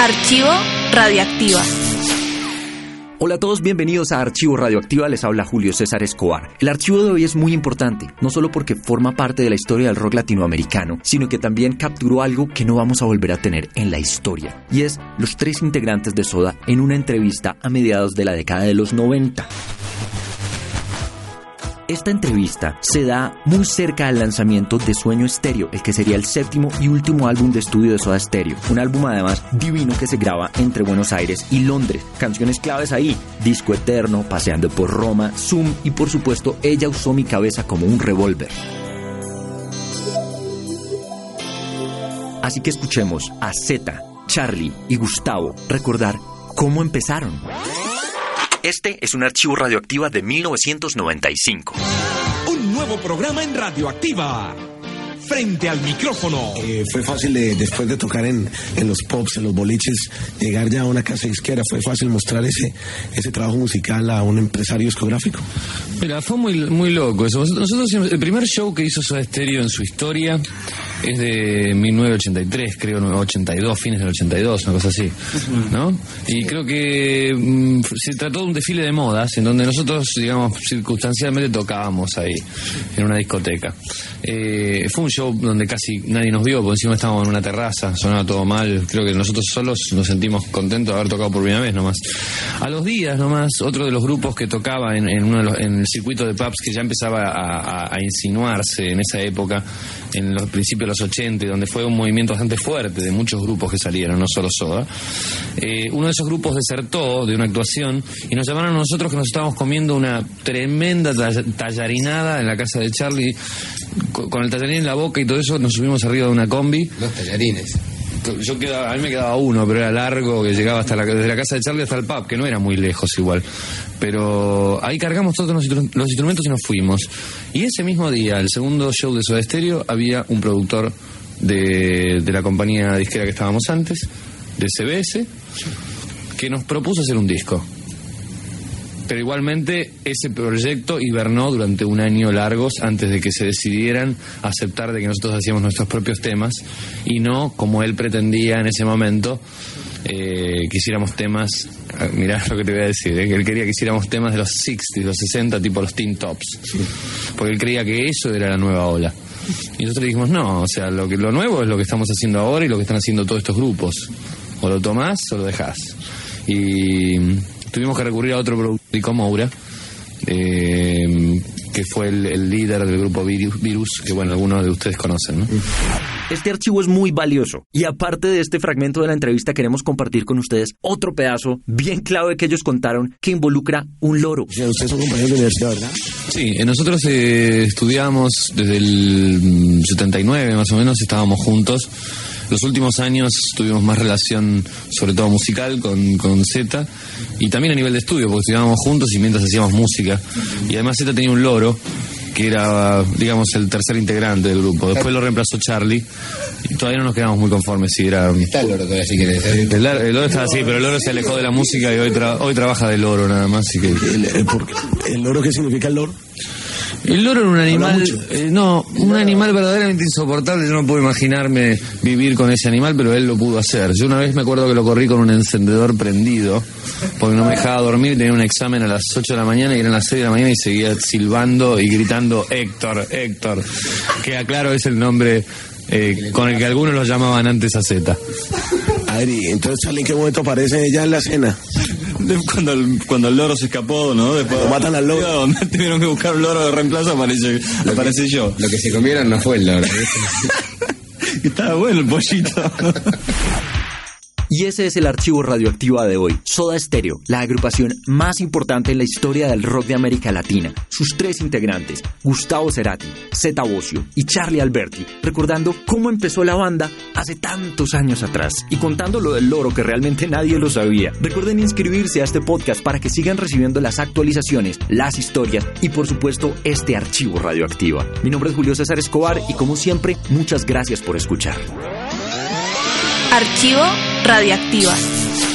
Archivo Radioactiva. Hola a todos, bienvenidos a Archivo Radioactiva, les habla Julio César Escobar. El archivo de hoy es muy importante, no solo porque forma parte de la historia del rock latinoamericano, sino que también capturó algo que no vamos a volver a tener en la historia, y es los tres integrantes de Soda en una entrevista a mediados de la década de los 90. Esta entrevista se da muy cerca al lanzamiento de Sueño Estéreo, el que sería el séptimo y último álbum de estudio de Soda Stereo. Un álbum además divino que se graba entre Buenos Aires y Londres. Canciones claves ahí, Disco Eterno, Paseando por Roma, Zoom y por supuesto Ella usó mi cabeza como un revólver. Así que escuchemos a Zeta, Charlie y Gustavo recordar cómo empezaron. Este es un archivo radioactiva de 1995. Un nuevo programa en Radioactiva. Frente al micrófono. Eh, fue fácil eh, después de tocar en, en, los pops, en los boliches, llegar ya a una casa disquera. Fue fácil mostrar ese, ese trabajo musical a un empresario discográfico. Mira, fue muy, muy loco eso. Nosotros, el primer show que hizo Soda Stereo en su historia es de 1983, creo, 82, fines del 82, una cosa así, ¿no? Y creo que mm, se trató de un desfile de modas en donde nosotros, digamos, circunstancialmente tocábamos ahí, en una discoteca. Eh, fue un show donde casi nadie nos vio, porque encima estábamos en una terraza, sonaba todo mal, creo que nosotros solos nos sentimos contentos de haber tocado por primera vez nomás. A los días nomás, otro de los grupos que tocaba en, en, uno de los, en el circuito de pubs que ya empezaba a, a, a insinuarse en esa época, en los principios los 80, donde fue un movimiento bastante fuerte de muchos grupos que salieron, no solo Soda. Eh, uno de esos grupos desertó de una actuación y nos llamaron a nosotros que nos estábamos comiendo una tremenda tallarinada en la casa de Charlie, con el tallarín en la boca y todo eso, nos subimos arriba de una combi. Los tallarines yo quedaba, a mí me quedaba uno, pero era largo, que llegaba hasta la, desde la casa de Charlie hasta el pub, que no era muy lejos igual. Pero ahí cargamos todos los, los instrumentos y nos fuimos. Y ese mismo día, el segundo show de Soda Stereo, había un productor de, de la compañía disquera que estábamos antes, de CBS, que nos propuso hacer un disco pero igualmente ese proyecto hibernó durante un año largos antes de que se decidieran aceptar de que nosotros hacíamos nuestros propios temas y no como él pretendía en ese momento eh, que hiciéramos temas, mirá lo que te voy a decir, eh, que él quería que hiciéramos temas de los 60, los 60, tipo los Teen Tops, porque él creía que eso era la nueva ola. Y nosotros dijimos, no, o sea, lo, que, lo nuevo es lo que estamos haciendo ahora y lo que están haciendo todos estos grupos. O lo tomás o lo dejás. Y tuvimos que recurrir a otro productor, Moura, eh, que fue el, el, líder del grupo Virus, que bueno, algunos de ustedes conocen, ¿no? Este archivo es muy valioso y aparte de este fragmento de la entrevista queremos compartir con ustedes otro pedazo bien clave que ellos contaron que involucra un loro. O sea, ustedes son compañeros de universidad, ¿verdad? Sí, nosotros eh, estudiamos desde el 79 más o menos, estábamos juntos. Los últimos años tuvimos más relación, sobre todo musical, con, con Z y también a nivel de estudio, porque estudiábamos juntos y mientras hacíamos música. Y además Z tenía un loro que era, digamos, el tercer integrante del grupo. Después lo reemplazó Charlie y todavía no nos quedamos muy conformes si era... Está el loro todavía, si querés. El, el, loro está así, pero el loro se alejó de la música y hoy, tra hoy trabaja del loro nada más. Así que... ¿El, el, ¿El loro qué significa el loro? El loro era un animal, eh, no, un animal verdaderamente insoportable. Yo no puedo imaginarme vivir con ese animal, pero él lo pudo hacer. Yo una vez me acuerdo que lo corrí con un encendedor prendido, porque no me dejaba dormir. Tenía un examen a las 8 de la mañana y eran las 6 de la mañana y seguía silbando y gritando Héctor, Héctor, que aclaro es el nombre eh, con el que algunos lo llamaban antes a Z. Adri, entonces Charlie, ¿en qué momento aparece ella en la escena? Cuando el, cuando el loro se escapó, ¿no? Después Cuando matan al loro. Tuvieron que buscar un loro de reemplazo, aparece, lo aparece que, yo. Lo que se comieron no fue el loro. Estaba bueno el pollito. Y ese es el archivo radioactiva de hoy. Soda Stereo, la agrupación más importante en la historia del rock de América Latina. Sus tres integrantes, Gustavo Cerati, Zeta Bosio y Charlie Alberti, recordando cómo empezó la banda hace tantos años atrás y contando lo del loro que realmente nadie lo sabía. Recuerden inscribirse a este podcast para que sigan recibiendo las actualizaciones, las historias y por supuesto este archivo radioactiva. Mi nombre es Julio César Escobar y como siempre, muchas gracias por escuchar. Archivo Radioactiva.